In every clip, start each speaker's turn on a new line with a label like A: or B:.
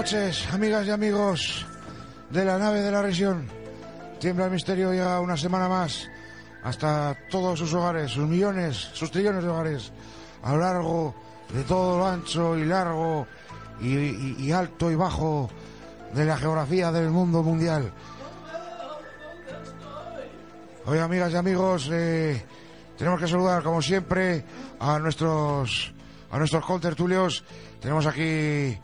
A: Noches, amigas y amigos de la nave de la región. Tiembla el misterio ya una semana más hasta todos sus hogares, sus millones, sus trillones de hogares, a lo largo de todo lo ancho y largo y alto y bajo de la geografía del mundo mundial. Hoy, amigas y amigos, eh, tenemos que saludar, como siempre, a nuestros a nuestros contertulios. Tenemos aquí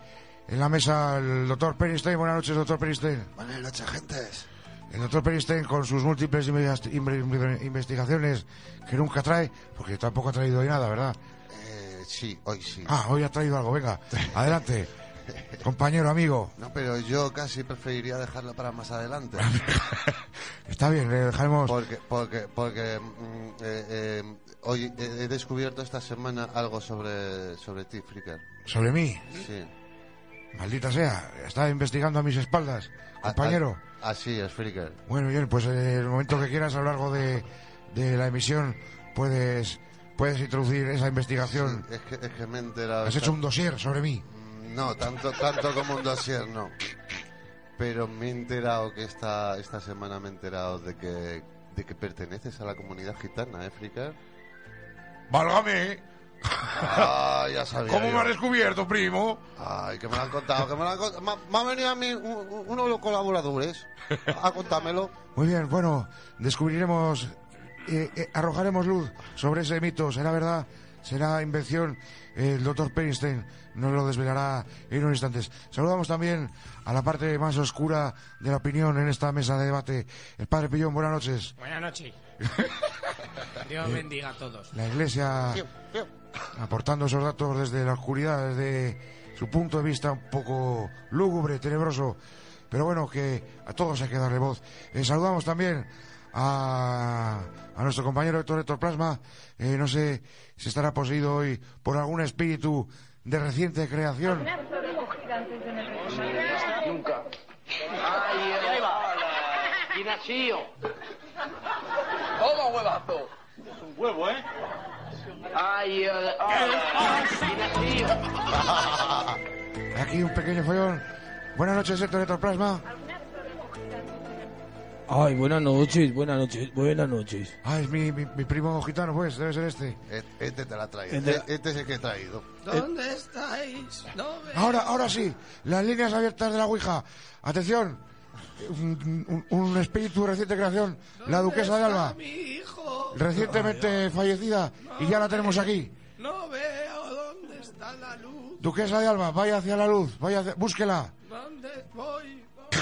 A: en la mesa el doctor Peristein. Buenas noches, doctor Peristein.
B: Buenas noches, gentes.
A: El doctor Peristein, con sus múltiples investi- inve- investigaciones que nunca trae, porque tampoco ha traído hoy nada, ¿verdad?
B: Eh, sí, hoy sí.
A: Ah, hoy ha traído algo, venga, adelante. Compañero, amigo.
B: No, pero yo casi preferiría dejarlo para más adelante.
A: Está bien, le dejaremos...
B: Porque, porque, porque mm, eh, eh, hoy he he descubierto esta semana algo sobre, sobre ti, Fricker.
A: Sobre mí,
B: Sí.
A: Maldita sea, está investigando a mis espaldas, compañero.
B: A- a- así es, Fricker.
A: Bueno, bien, pues en el momento que quieras a lo largo de, de la emisión puedes puedes introducir esa investigación.
B: Es que, es que me he enterado.
A: Has hecho un dossier sobre mí.
B: No, tanto, tanto como un dossier, no. Pero me he enterado que esta, esta semana me he enterado de que, de que perteneces a la comunidad gitana, ¿eh, Fricker?
A: ¡Válgame!
B: Ah, ya sabía
A: ¿Cómo
B: yo.
A: me has descubierto, primo?
B: Ay, que me lo han contado, que me lo han contado. Me, me ha venido a mí un- un- uno de los colaboradores a contármelo.
A: Muy bien, bueno, descubriremos, eh, eh, arrojaremos luz sobre ese mito. ¿Será verdad? ¿Será invención? El doctor Perinstein nos lo desvelará en unos instantes. Saludamos también a la parte más oscura de la opinión en esta mesa de debate. El padre Pillón, buenas noches.
C: Buenas noches. Dios bendiga a todos.
A: La iglesia aportando esos datos desde la oscuridad, desde su punto de vista un poco lúgubre, tenebroso, pero bueno, que a todos hay que darle voz. Eh, saludamos también a, a nuestro compañero Héctor Héctor Plasma, Eh, no sé si estará poseído hoy por algún espíritu de reciente creación.
D: Nunca. Ay. ¿Quién ha sido? Toma, huevazo. Es un huevo, ¿eh? Ay. ¿Quién ha sido?
A: Aquí un pequeño follón. Buenas noches, Héctor Plasma.
E: Ay, buenas noches, buenas noches, buenas noches.
A: Ah, es mi, mi, mi primo gitano, pues, debe ser este.
B: E- Este te la ha traído.
E: Este-
B: E- Este es el que he traído.
C: ¿Dónde estáis? No ve-
A: Ahora, ahora sí, las líneas abiertas de la Ouija. Atención, un, un- un espíritu de reciente creación, la duquesa de Alba,
C: Mi hijo.
A: recientemente fallecida, y ya la tenemos aquí.
C: No veo dónde está la luz.
A: Duquesa de Alba, vaya hacia la luz, vaya hacia- búsquela.
C: ¿Dónde voy?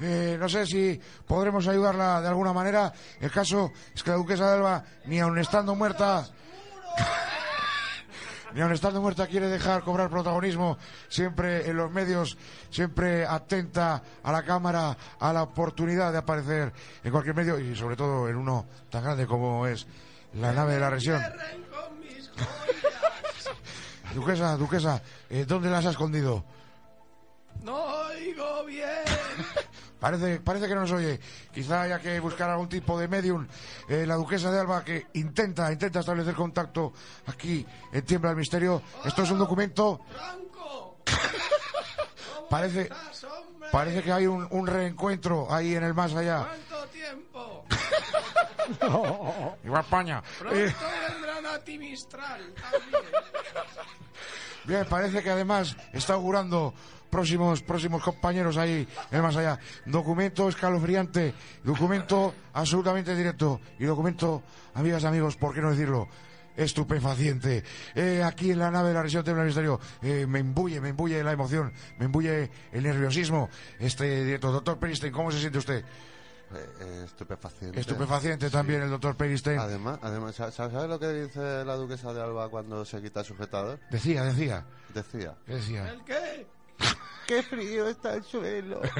A: Eh, no sé si podremos ayudarla de alguna manera. El caso es que la duquesa de Alba, ni aun estando muerta, ni aun estando muerta, quiere dejar cobrar protagonismo siempre en los medios, siempre atenta a la cámara, a la oportunidad de aparecer en cualquier medio y sobre todo en uno tan grande como es la nave de la región. Duquesa, duquesa, eh, ¿dónde las ha escondido?
C: No oigo bien.
A: Parece, parece que no nos oye. Quizá haya que buscar algún tipo de medium. Eh, la duquesa de Alba que intenta, intenta establecer contacto aquí en Tiembla el Misterio. Esto es un documento.
C: Franco. ¿Cómo
A: Parece, parece que hay un, un reencuentro ahí en el más allá.
C: ¿Cuánto tiempo?
A: Igual España.
C: Pronto
A: Eh,
C: vendrán a ti Mistral también.
A: bien, parece que además está augurando próximos, próximos compañeros ahí en más allá. Documento escalofriante, documento absolutamente directo y documento, amigas y amigos, ¿por qué no decirlo? estupefaciente. Eh, aquí en la nave de la región Tembla Misterio eh, me embulle, me embulle la emoción, me embulle el nerviosismo. Este directo, doctor Peristein, ¿cómo se siente usted?
B: Eh, estupefaciente.
A: Estupefaciente también el doctor Peristein.
B: Además, además, ¿sa- ¿sabes lo que dice la duquesa de Alba cuando se quita el sujetador?
A: Decía, decía,
B: Decía.
A: ¿qué decía?
C: ¿El qué?
B: ¡Qué frío está el suelo!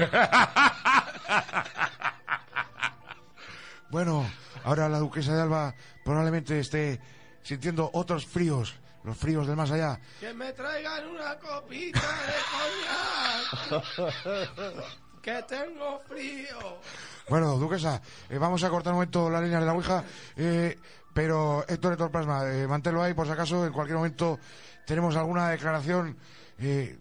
A: Bueno, ahora la duquesa de Alba probablemente esté sintiendo otros fríos, los fríos del más allá.
C: Que me traigan una copita de coñac. que tengo frío.
A: Bueno, duquesa, eh, vamos a cortar un momento las líneas de la Ouija, eh, pero Héctor Héctor Plasma, eh, manténlo ahí por si acaso, en cualquier momento tenemos alguna declaración eh,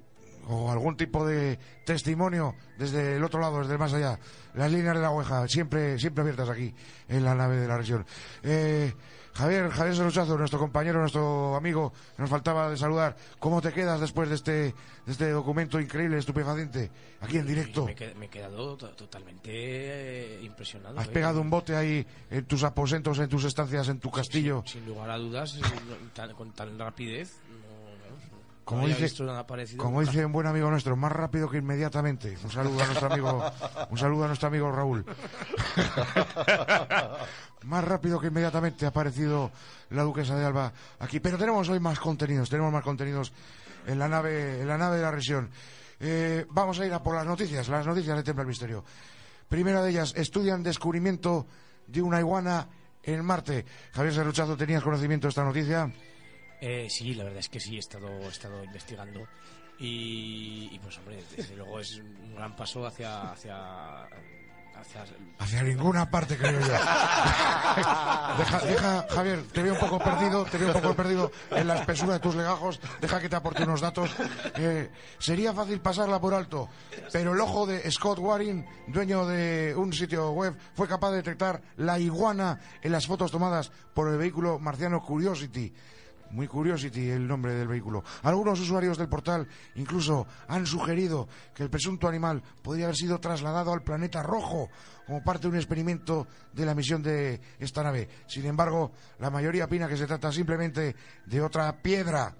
A: o algún tipo de testimonio desde el otro lado, desde el más allá. Las líneas de la oveja, siempre, siempre abiertas aquí, en la nave de la región. Eh, Javier, Javier Sorochazo, nuestro compañero, nuestro amigo, nos faltaba de saludar. ¿Cómo te quedas después de este, de este documento increíble, estupefaciente, aquí en directo?
C: Me, he qued- me he quedado to- totalmente eh, impresionado.
A: Has
C: eh.
A: pegado un bote ahí en tus aposentos, en tus estancias, en tu castillo.
C: Sin lugar a dudas, eh, tan- con tal rapidez. No
A: Como dice un buen amigo nuestro, más rápido que inmediatamente. Un saludo a nuestro amigo, un saludo a nuestro amigo Raúl. más rápido que inmediatamente ha aparecido la duquesa de Alba aquí. Pero tenemos hoy más contenidos, tenemos más contenidos en la nave, en la nave de la región. Eh, vamos a ir a por las noticias, las noticias de Templo del Misterio. Primera de ellas, estudian descubrimiento de una iguana en Marte. Javier Serruchazo, ¿tenías conocimiento de esta noticia?
C: Eh, sí, la verdad es que sí, he estado, he estado investigando. Y, y, pues, hombre, desde luego es un gran paso hacia. hacia, hacia
A: Hacia ninguna parte, creo yo. deja, deja, Javier, te veo un poco perdido, te veo un poco perdido en la espesura de tus legajos. Deja que te aporte unos datos. Eh, sería fácil pasarla por alto, pero el ojo de Scott Waring, dueño de un sitio web, fue capaz de detectar la iguana en las fotos tomadas por el vehículo marciano Curiosity. Muy Curiosity el nombre del vehículo. Algunos usuarios del portal incluso han sugerido que el presunto animal podría haber sido trasladado al planeta rojo como parte de un experimento de la misión de esta nave. Sin embargo, la mayoría opina que se trata simplemente de otra piedra,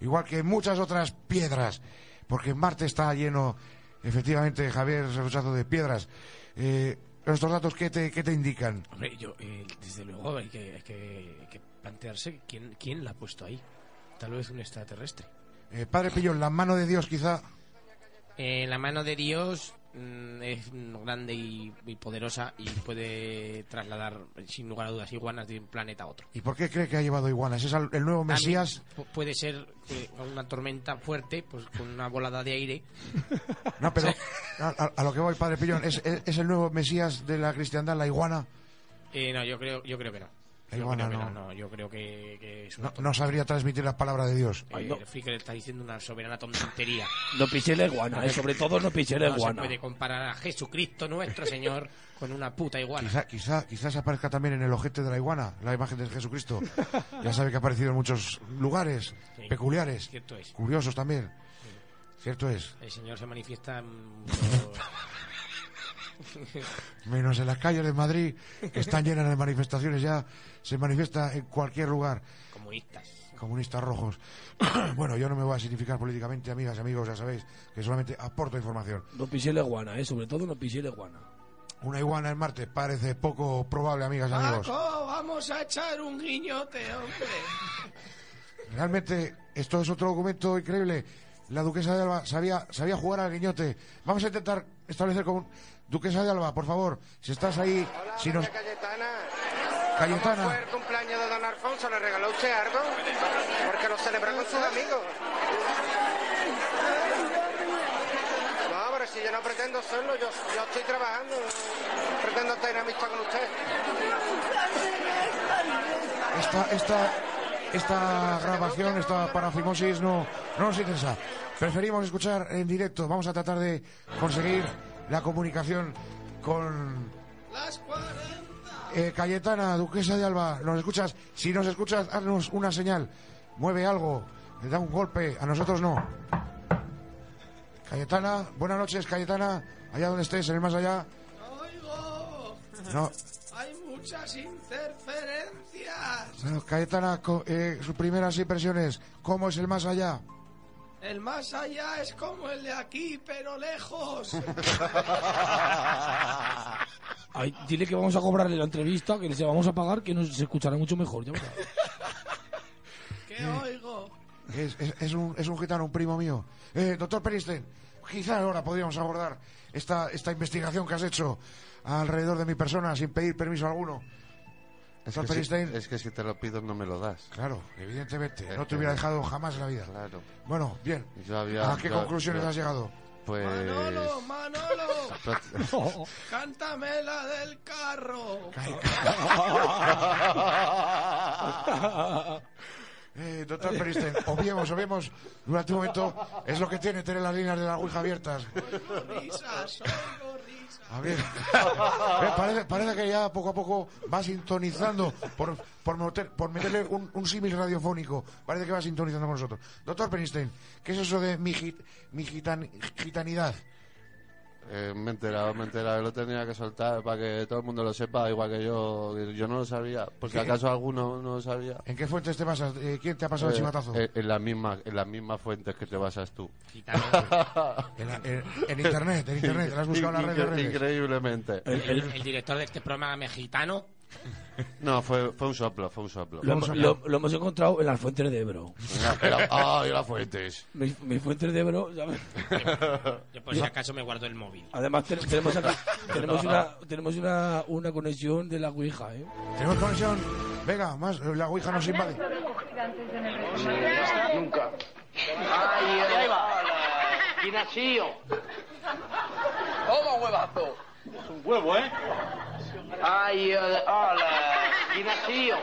A: igual que muchas otras piedras, porque Marte está lleno, efectivamente, Javier de piedras. Eh, ¿Estos datos qué te, qué te indican?
C: Hombre, yo, eh, desde luego hay que plantearse quién, quién la ha puesto ahí. Tal vez un extraterrestre.
A: Eh, padre Pillón, la mano de Dios quizá
C: Eh, la mano de Dios mm, es grande y, y poderosa y puede trasladar, sin lugar a dudas, iguanas de un planeta a otro.
A: ¿Y por qué cree que ha llevado iguanas? ¿Es el nuevo Mesías?
C: También puede ser con una tormenta fuerte, pues con una volada de aire.
A: No, pero a, a- a lo que voy, padre Pillón, ¿es, es, es el nuevo Mesías de la cristiandad, la iguana?
C: Eh, no, yo creo, yo creo que no. Yo
A: iguana
C: creo
A: no.
C: no, no, yo creo que, que es
A: No,
C: una
A: no
C: tontería.
A: sabría transmitir la palabra de Dios.
C: Eh, El Flicker está diciendo una soberana tontería.
E: No pisé la iguana, eh, sobre todo no pisé la
C: No se
E: iguana.
C: puede comparar a Jesucristo nuestro Señor con una puta iguana.
A: Quizá, quizá, quizás aparezca también en el ojete de la iguana, la imagen de Jesucristo. Ya sabe que ha aparecido en muchos lugares
C: Sí.
A: peculiares,
C: Cierto es.
A: curiosos también. Cierto es.
C: El Señor se manifiesta en-
A: Menos en las calles de Madrid, que están llenas de manifestaciones ya, se manifiesta en cualquier lugar.
C: comunistas.
A: comunistas rojos. bueno, yo no me voy a significar políticamente, amigas y amigos, ya sabéis, que solamente aporto información.
E: No pisé la iguana, eh, sobre todo no pisé la iguana.
A: Una iguana en Marte parece poco probable, amigas y amigos.
C: vamos a echar un guiñote, hombre.
A: Realmente, esto es otro documento increíble. La duquesa de Alba sabía, sabía jugar al guiñote. Vamos a intentar establecer con... Duquesa de Alba, por favor, si estás ahí, si nos...
F: Cayetana.
A: Cayetana.
F: ¿Cómo fue el cumpleaños de don Alfonso? ¿Le regaló usted algo? Porque lo celebra con sus amigos. No, pero si yo no pretendo serlo, yo, yo estoy trabajando. Pretendo tener amistad con usted.
A: esta, esta, esta grabación, esta parafimosis no, no nos interesa. Preferimos escuchar en directo. Vamos a tratar de conseguir la comunicación con
C: Las 40.
A: eh, Cayetana, Duquesa de Alba. ¿Nos escuchas? Si nos escuchas, haznos una señal. Mueve algo. Le da un golpe. A nosotros no. Cayetana, buenas noches, Cayetana. Allá donde estés, en el más allá.
C: Oigo,
A: No,
C: hay muchas interferencias.
A: bueno, Cayetana, eh, sus primeras impresiones. ¿Cómo es el más allá?
C: El más allá es como el de aquí, pero lejos.
E: Ay, dile que vamos a cobrarle la entrevista, que les vamos a pagar, que nos se escuchará mucho mejor. ya.
C: ¿Qué oigo?
A: Es, es- es un, es un gitano, un primo mío. Eh, doctor Peristen, quizá ahora podríamos abordar esta, esta investigación que has hecho alrededor de mi persona sin pedir permiso alguno.
B: Es
A: Doctor
B: que, si, es que si te lo pido no me lo das.
A: Claro, evidentemente.
B: Eh,
A: No te hubiera dejado jamás en la vida.
B: Claro.
A: Bueno, bien.
B: Yo había-
A: ¿A qué
B: yo-
A: conclusiones
B: yo-
A: has llegado?
B: Pues...
C: Manolo, Manolo, cántame la del carro.
A: Eh, doctor Peristen, obviemos, obviemos durante un momento, es lo que tiene tener las líneas de la Ouija abiertas. A ver, parece, que ya poco a poco va sintonizando por, por, meter- meterle un, un símil radiofónico. Parece que va sintonizando con nosotros. Doctor Penisten, ¿qué es eso de mi, git- mi gitan- gitanidad?
B: Eh, me he enterado, me he enterado. Lo tenía que soltar para que todo el mundo lo sepa, igual que yo. Yo no lo sabía. Por si acaso alguno no lo sabía.
A: ¿En qué fuentes te basas? Eh, ¿Quién te ha pasado el
B: Eh,
A: chivatazo?
B: eh, en, las mismas, en las mismas fuentes que te basas tú.
C: Gitano.
A: En, la- en- en internet, en internet, ¿la has buscado en las redes? de redes?
B: Increíblemente.
C: El, el director de este programa mexicano.
B: No, fue, fue un soplo, fue un soplo.
E: Lo, hemos encontrado en las fuentes de Ebro.
B: Era- ¡Ay, las fuentes!
E: Mis, mis fuentes de Ebro, ¿sabes?
C: Yo por si acaso me guardo el móvil.
E: Además te- tenemos, acá- tenemos, una, tenemos una, una conexión de la Ouija, ¿eh?
A: ¿Tenemos conexión? Venga, más, eh, la Ouija nos invade.
D: Nunca. Ay, ahí va. Ignacio.
F: Toma, huevazo.
D: Es un huevo, ¿eh? Ay, eh, hola. Ignacio.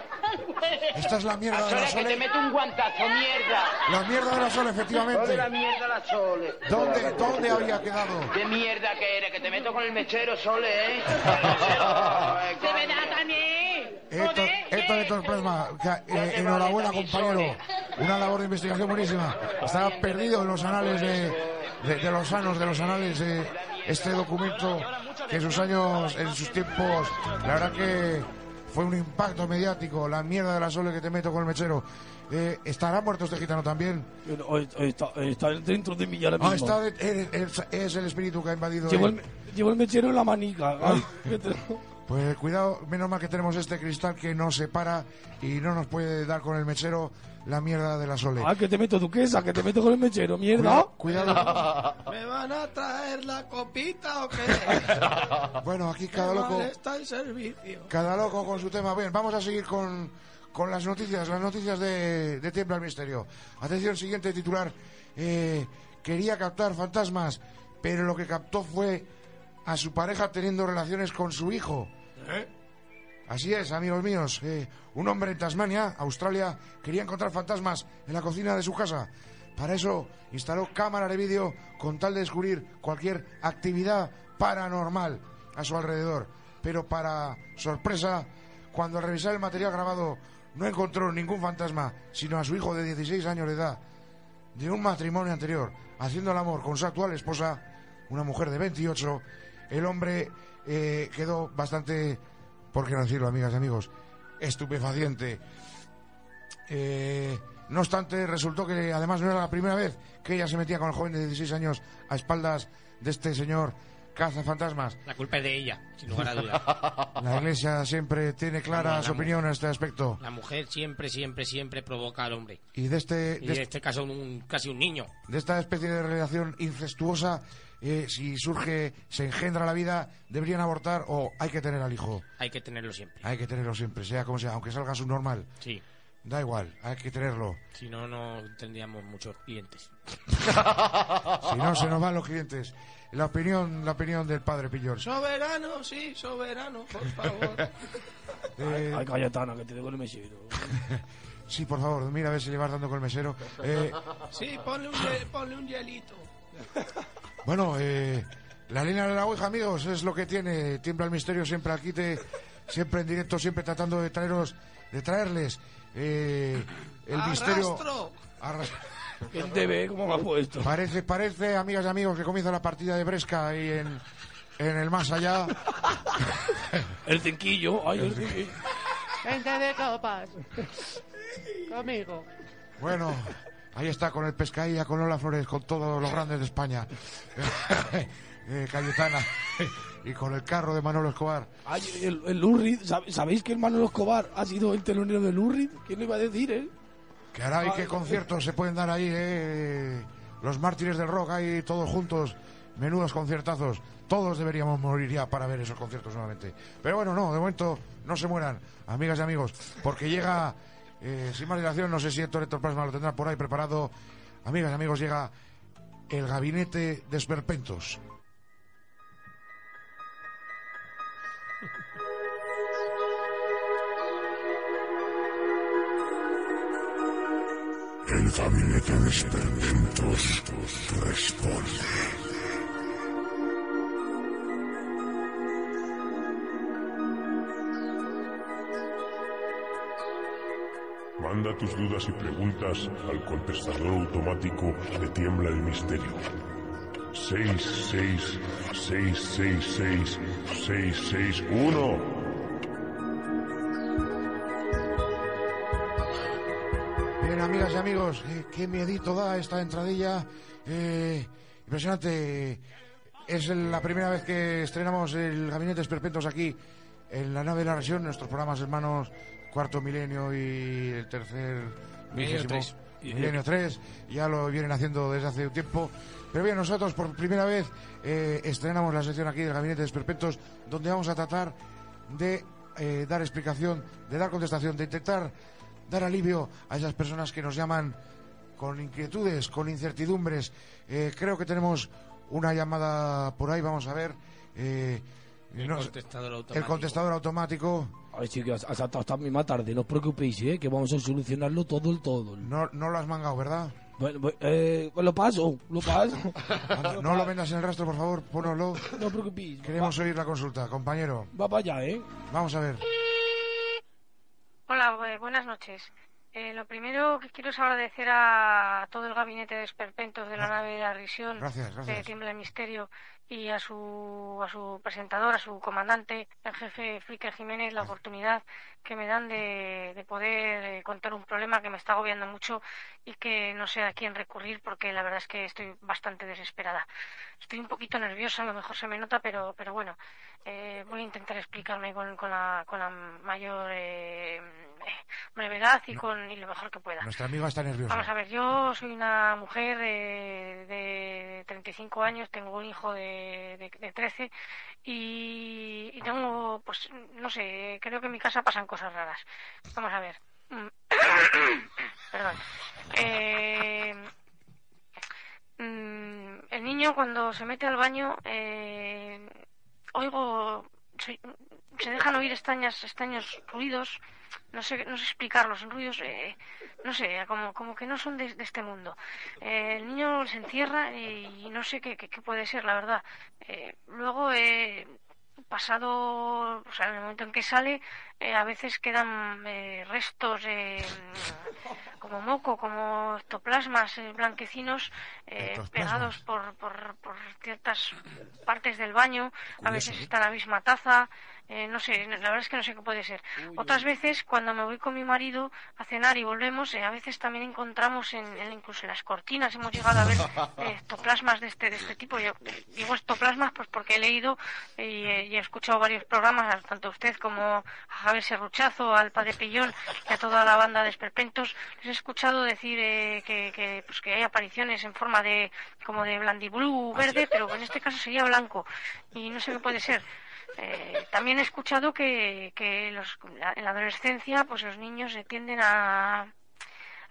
A: Esta es la mierda de la
D: Sole, que te meto un guantazo, mierda.
A: La mierda de la Sole,
D: la
A: efectivamente.
D: mierda la Sole.
A: ¿Dónde, ¿Dónde había quedado?
D: ¿Qué mierda que eres? Que te meto con el mechero, Sole, ¿eh?
G: ¡De
D: coño.
G: verdad también!
A: Esto, esto de Torplasma, que, eh, enhorabuena compañero, una labor de investigación buenísima. Está perdido en los anales de, de, de los sanos, de los anales, eh, este documento que en sus años, en sus tiempos, la verdad que fue un impacto mediático, la mierda de la sole que te meto con el mechero. Eh, ¿Estará muerto este gitano también?
E: Está, está dentro de mí ahora mismo.
A: Ah, está de- es, es el espíritu que ha invadido.
E: Llevo el, mechero en la manica. Te-
A: Pues cuidado, menos mal que tenemos este cristal que nos separa y no nos puede dar con el mechero la mierda de la sole.
E: Ah, que te meto duquesa, que te meto con el mechero, mierda.
A: Cuidado, cuidado.
E: ¿Me van a traer la copita o qué?
A: Bueno, aquí cada loco,
E: está el servicio.
A: cada loco con su tema. Bien, vamos a seguir con, con las noticias, las noticias de, de Tiembla el Misterio. Atención, siguiente titular. Eh, quería captar fantasmas, pero lo que captó fue a su pareja teniendo relaciones con su hijo. Así es, amigos míos. eh, un hombre en Tasmania, Australia, quería encontrar fantasmas en la cocina de su casa. Para eso instaló cámara de vídeo con tal de descubrir cualquier actividad paranormal a su alrededor. Pero para sorpresa, cuando al revisar el material grabado no encontró ningún fantasma, sino a su hijo de 16 años de edad, de un matrimonio anterior, haciendo el amor con su actual esposa, una mujer de 28, el hombre eh, quedó bastante, por qué no decirlo, amigas y amigos, estupefaciente. Eh, no obstante, resultó que además no era la primera vez que ella se metía con el joven de 16 años a espaldas de este señor cazafantasmas.
C: La culpa es de ella, sin lugar a dudas.
A: La iglesia siempre tiene clara
C: Vamos,
A: su opinión en este aspecto.
C: La mujer siempre, siempre, siempre provoca al hombre.
A: Y de este,
C: Y
A: de
C: en este caso, un, casi un niño.
A: de esta especie de relación incestuosa, eh, si surge, se engendra la vida, deberían abortar o hay que tener al hijo.
C: Hay que tenerlo siempre.
A: Hay que tenerlo siempre, sea como sea, aunque salga subnormal.
C: Sí.
A: Da igual, hay que tenerlo.
C: Si no, no tendríamos muchos clientes.
A: Si no, se nos van los clientes. La opinión, la opinión del padre Pillor.
E: Soberano, sí, soberano, por favor.
A: Eh,
E: Ay, Cayetana, que te dejo el mechero.
A: sí, por favor, mira a ver si le vas dando con el mesero. Eh,
E: Sí, ponle un, ponle un hielito.
A: Bueno, eh, la línea de la Ouija, amigos, es lo que tiene. Tiembla el misterio siempre aquí, te, siempre en directo, siempre tratando de traeros, de traerles eh, el misterio. Arras-
E: ¿Quién te ve? ¿Cómo me ha puesto?
A: Parece, parece, amigas y amigos, que comienza la partida de Bresca ahí en, en el más allá.
E: El cinquillo. Ay, el cinquillo.
G: Gente de copas. Conmigo.
A: Bueno, ahí está con el Pescaía, con Lola Flores, con todos los grandes de España. Eh, Cayetana. y con el carro de Manolo Escobar.
E: Ay, el, el Lurrid. ¿sab- ¿Sabéis que el Manolo Escobar ha sido el telonero del Lurrid? ¿Quién lo iba a decir, eh?
A: Que hará y qué conciertos se pueden dar ahí, eh. Los mártires del rock ahí todos juntos. Menudos conciertazos. Todos deberíamos morir ya para ver esos conciertos nuevamente. Pero bueno, no, de momento no se mueran, amigas y amigos, porque llega, eh, sin más dilación, no sé si Héctor Héctor Plasma lo tendrá por ahí preparado. Amigas y amigos, llega el gabinete de esperpentos.
H: El gabinete de experimentos responde. Manda tus dudas y preguntas al contestador automático de Tiembla el Misterio. 666666661.
A: Bien, amigas y amigos, eh, qué miedito da esta entradilla. Eh, impresionante. Es la primera vez que estrenamos el Gabinete Esperpentos aquí en la nave de la región, nuestros programas hermanos Cuarto Milenio y el tercer
C: Milenio
A: vigésimo-
C: tres.
A: Milenio 3, ya lo vienen haciendo desde hace un tiempo. Pero bien, nosotros por primera vez eh, estrenamos la sección aquí del Gabinete de Esperpentos, donde vamos a tratar de eh, dar explicación, de dar contestación, de intentar dar alivio a esas personas que nos llaman con inquietudes, con incertidumbres. Eh, creo que tenemos una llamada por ahí, vamos a ver. Eh,
C: El
A: no-
C: contestador
A: el contestador automático.
E: A ver, chicos, hasta, hasta misma tarde, no os preocupéis, ¿eh? que vamos a solucionarlo todo el todo.
A: No, no lo has mangado, ¿verdad?
E: Bueno, bueno, eh, pues lo paso, lo paso.
A: Anda, no lo vendas en el rastro, por favor, pónoslo.
E: No os preocupéis.
A: Queremos oír la consulta, compañero.
E: Va para allá, ¿eh?
A: Vamos a ver.
I: Hola, bu- buenas noches. Eh, lo primero que quiero es agradecer a todo el gabinete de esperpentos de la nave de la Risión,
A: Gracias, gracias.
I: de Tiembla el Misterio, y a su, a su presentador, a su comandante, el jefe Flicker Jiménez, la oportunidad que me dan de, de poder eh, contar un problema que me está agobiando mucho y que no sé a quién recurrir porque la verdad es que estoy bastante desesperada. Estoy un poquito nerviosa, a lo mejor se me nota, pero, pero bueno, eh, voy a intentar explicarme con, con, la, con la mayor eh, brevedad y con y lo mejor que pueda.
A: Nuestra amiga está nerviosa.
I: Vamos a ver, yo soy una mujer de, de 35 años, tengo un hijo de, de, de 13 y, y tengo, pues, no sé, creo que en mi casa pasan cosas raras. Vamos a ver. Mm. Perdón. Eh, mm, el niño cuando se mete al baño, eh, oigo, se, dejan oír extrañas, extraños ruidos, no sé, no sé explicarlos, son ruidos, eh, no sé, como, como que no son de, este mundo. Eh, el niño se encierra y, no sé qué, qué, qué puede ser, la verdad. Eh, luego, eh, pasado, o sea, en el momento en que sale, eh, a veces quedan eh, restos eh, como moco, como ectoplasmas eh, blanquecinos eh, pegados por, por, por ciertas partes del baño. a veces
C: ¿eh?
I: está en la misma taza. eh, no sé, la verdad es que no sé qué puede ser. Otras veces, cuando me voy con mi marido a cenar y volvemos, eh, a veces también encontramos en, en- incluso en las cortinas, hemos llegado a ver eh, ectoplasmas de este, de este tipo. Yo digo ectoplasmas pues porque he leído y, eh, y he escuchado varios programas, tanto a usted como a Javier Serruchazo, al padre Pillón y a toda la banda de esperpentos. Les he escuchado decir eh, que, que, pues que hay apariciones en forma de como de blandiblú verde, pero en este caso sería blanco y no sé qué puede ser. Eh, también he escuchado que, que los, en la adolescencia pues los niños tienden a,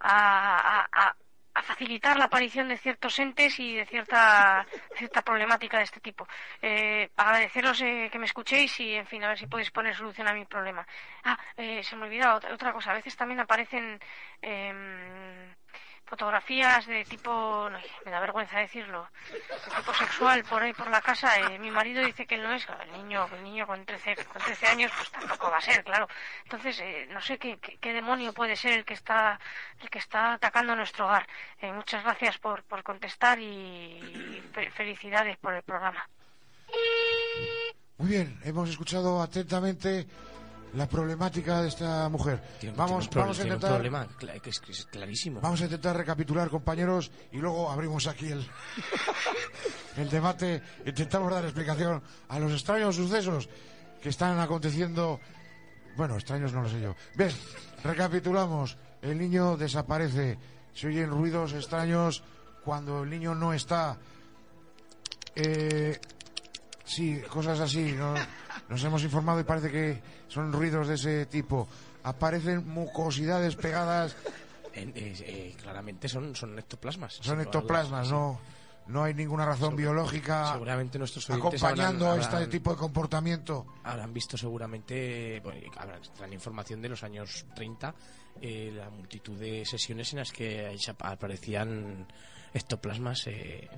I: a, a- a- facilitar la aparición de ciertos entes y de cierta, cierta problemática de este tipo. Eh, agradeceros eh, que me escuchéis y, en fin, a ver si podéis poner solución a mi problema. Ah, eh, se me olvidaba otra, cosa. A veces también aparecen em, fotografías de tipo, me da vergüenza decirlo, de tipo sexual por ahí por la casa. Eh, mi marido dice que no es, el niño, el niño con 13, con 13 años pues tampoco va a ser, claro. Entonces, eh, no sé qué, qué, demonio puede ser el que está, el que está atacando nuestro hogar. Eh, muchas gracias por, por contestar y, y fe- felicidades por el programa.
A: Muy bien, hemos escuchado atentamente la problemática de esta mujer.
C: Tiene-
A: vamos,
C: tiene
A: vamos a
C: un
A: intentar,
C: problema es clarísimo.
A: vamos a intentar recapitular, compañeros, y luego abrimos aquí el, el debate. Intentamos dar explicación a los extraños sucesos que están aconteciendo. Bueno, extraños no lo sé yo. Bien, recapitulamos. El niño desaparece. Se oyen ruidos extraños cuando el niño no está. Eh, sí, cosas así. ¿no? Nos hemos informado y parece que son ruidos de ese tipo. Aparecen mucosidades pegadas.
C: Eh, eh, claramente son, son ectoplasmas.
A: Son ectoplasmas, no, no hay ninguna razón biológica
C: Seguramente nuestros
A: acompañando
C: habrán-
A: este tipo de comportamiento.
C: habrán visto seguramente, bueno, habrán tendrán información de los años 30, eh, la multitud de sesiones en las que aparecían ectoplasmas eh,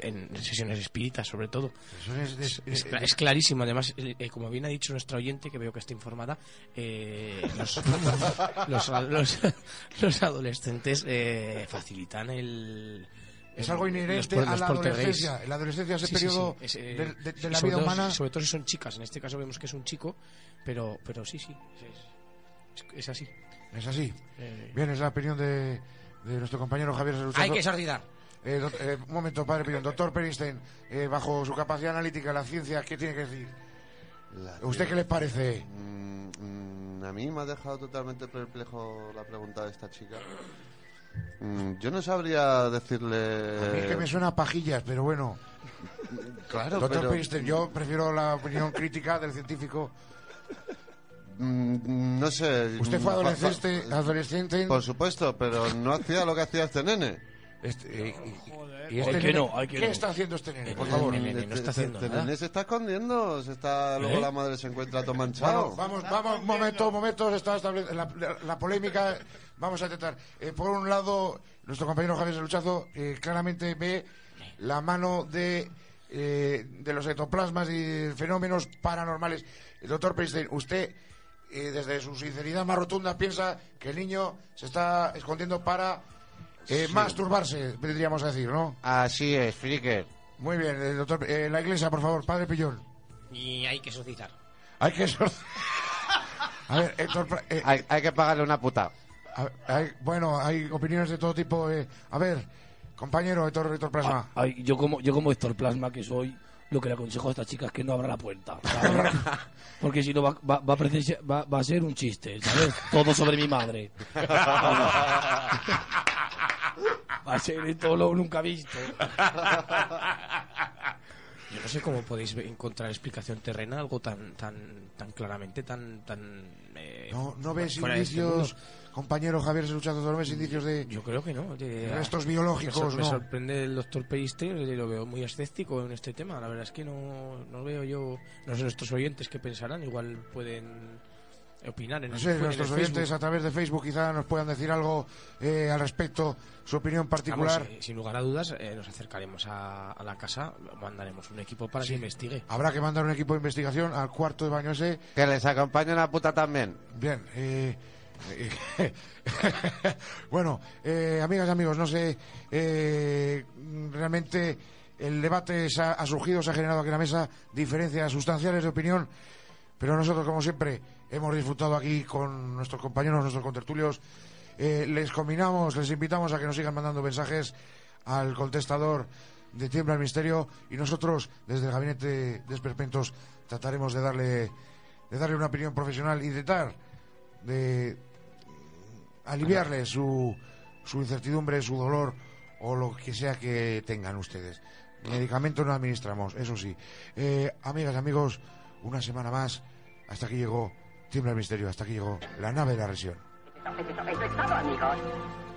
C: en sesiones espíritas, sobre todo.
A: De-
C: es, es
A: eh,
C: es clarísimo, además, eh, eh, como bien ha dicho nuestra oyente, que veo que está informada, eh, los, los, los- los adolescentes eh, facilitan el...
A: Es
C: el-
A: algo
C: los
A: inherente a
C: los
A: la
C: poltergeist.
A: adolescencia. En la adolescencia, ese
C: Sí, sí,
A: periodo
C: sí, es, eh,
A: de, de- de
C: y
A: la vida
C: todo-
A: humana.
C: Sobre todo si son chicas, en este caso vemos que es un chico, pero, pero sí, sí, es, es- es así.
A: Es así.
C: Eh,
A: Bien, es la opinión de, de nuestro compañero Javier.
C: Hay que sordidar.
A: Eh, doc- eh, un momento, padre Pillón. Doctor Perinstein, eh, bajo su capacidad analítica, la ciencia, ¿qué tiene que decir?
B: La-
A: ¿Usted qué le parece?
B: Mm, mm, a mí me ha dejado totalmente perplejo la pregunta de esta chica. Mm, yo no sabría decirle...
A: A mí es que me suena a pajillas, pero bueno.
B: Claro,
A: Doctor
B: pero-
A: Perinstein, yo prefiero la opinión crítica del científico.
B: No sé.
A: Usted fue adolescente, adolescente.
B: Por supuesto, pero no hacía lo que hacía este nene.
A: Este, eh, y- y
E: Hay que
A: nene-
E: no, hay que
A: ¿Qué
E: no.
A: está haciendo este nene? Por
C: El
A: favor.
C: nene no está
B: Este-
C: haciendo nada.
B: nene se está escondiendo, se está, luego
E: ¿Eh?
B: la madre se encuentra todo
A: Bueno,
B: manchado.
A: vamos, vamos, un momento, un momento, se está estableciendo la, la- la polémica. Vamos a intentar. Eh, por un lado, nuestro compañero Javier Seluchazo eh, claramente ve la mano de, eh, de los ectoplasmas y fenómenos paranormales. El doctor Prinstein, usted, eh, desde su sinceridad más rotunda, piensa que el niño se está escondiendo para eh, masturbarse, vendríamos a decir, ¿no?
F: Así es, Fricker.
A: Muy bien, el doctor, eh, la iglesia, por favor, padre Pillón.
C: Y hay que exorcizar.
A: Hay que... A ver, Héctor, Pra- eh,
F: Hay, hay que pagarle una puta.
A: A- hay- bueno, hay opiniones de todo tipo. eh. A ver, compañero Héctor, Héctor Plasma.
E: Ay, yo como yo como Héctor Plasma que soy, lo que le aconsejo a esta chica es que no abra la puerta. ¿sabes? Porque si no va, va, va a parecer- va- va a ser un chiste, ¿sabes? Todo sobre mi madre. Va a ser todo lo nunca visto.
C: Yo no sé cómo podéis encontrar explicación terrena algo tan tan tan claramente, tan tan eh,
A: No, no ves
C: este
A: indicios, compañero Javier Seluchazo, no ves indicios de...
C: Yo creo que no. de-
A: Restos
C: me
A: biológicos,
C: sor- me, sorprende el doctor Peiste, lo veo muy escéptico en este tema. La verdad es que no, no veo yo. No sé nuestros oyentes qué pensarán, igual pueden opinar en
A: No
C: el-
A: sé,
C: en
A: nuestros
C: el
A: oyentes
C: Facebook.
A: a través de Facebook quizá nos puedan decir algo eh, al respecto, su opinión particular.
C: Vamos, eh, sin lugar a dudas, eh, nos acercaremos a, a la casa, mandaremos un equipo para
A: Sí.
C: que investigue.
A: Habrá que mandar un equipo de investigación al cuarto de baño ese.
F: Que les acompañe una puta también.
A: Bien, eh, bueno, eh, amigas y amigos, no sé, eh, realmente el debate se ha, ha surgido, se ha generado aquí en la mesa diferencias sustanciales de opinión, pero nosotros, como siempre, hemos disfrutado aquí con nuestros compañeros, nuestros contertulios. Eh, les combinamos, les invitamos a que nos sigan mandando mensajes al contestador de Tiembla el Misterio y nosotros, desde el Gabinete de Esperpentos, trataremos de darle, de darle una opinión profesional y intentar de aliviarle su, su incertidumbre, su dolor o lo que sea que tengan ustedes. Medicamentos no administramos, eso sí. Eh, amigas, amigos, una semana más. Hasta aquí llegó Tiembla el Misterio, hasta aquí llegó la nave de la región.
J: Es todo, amigos.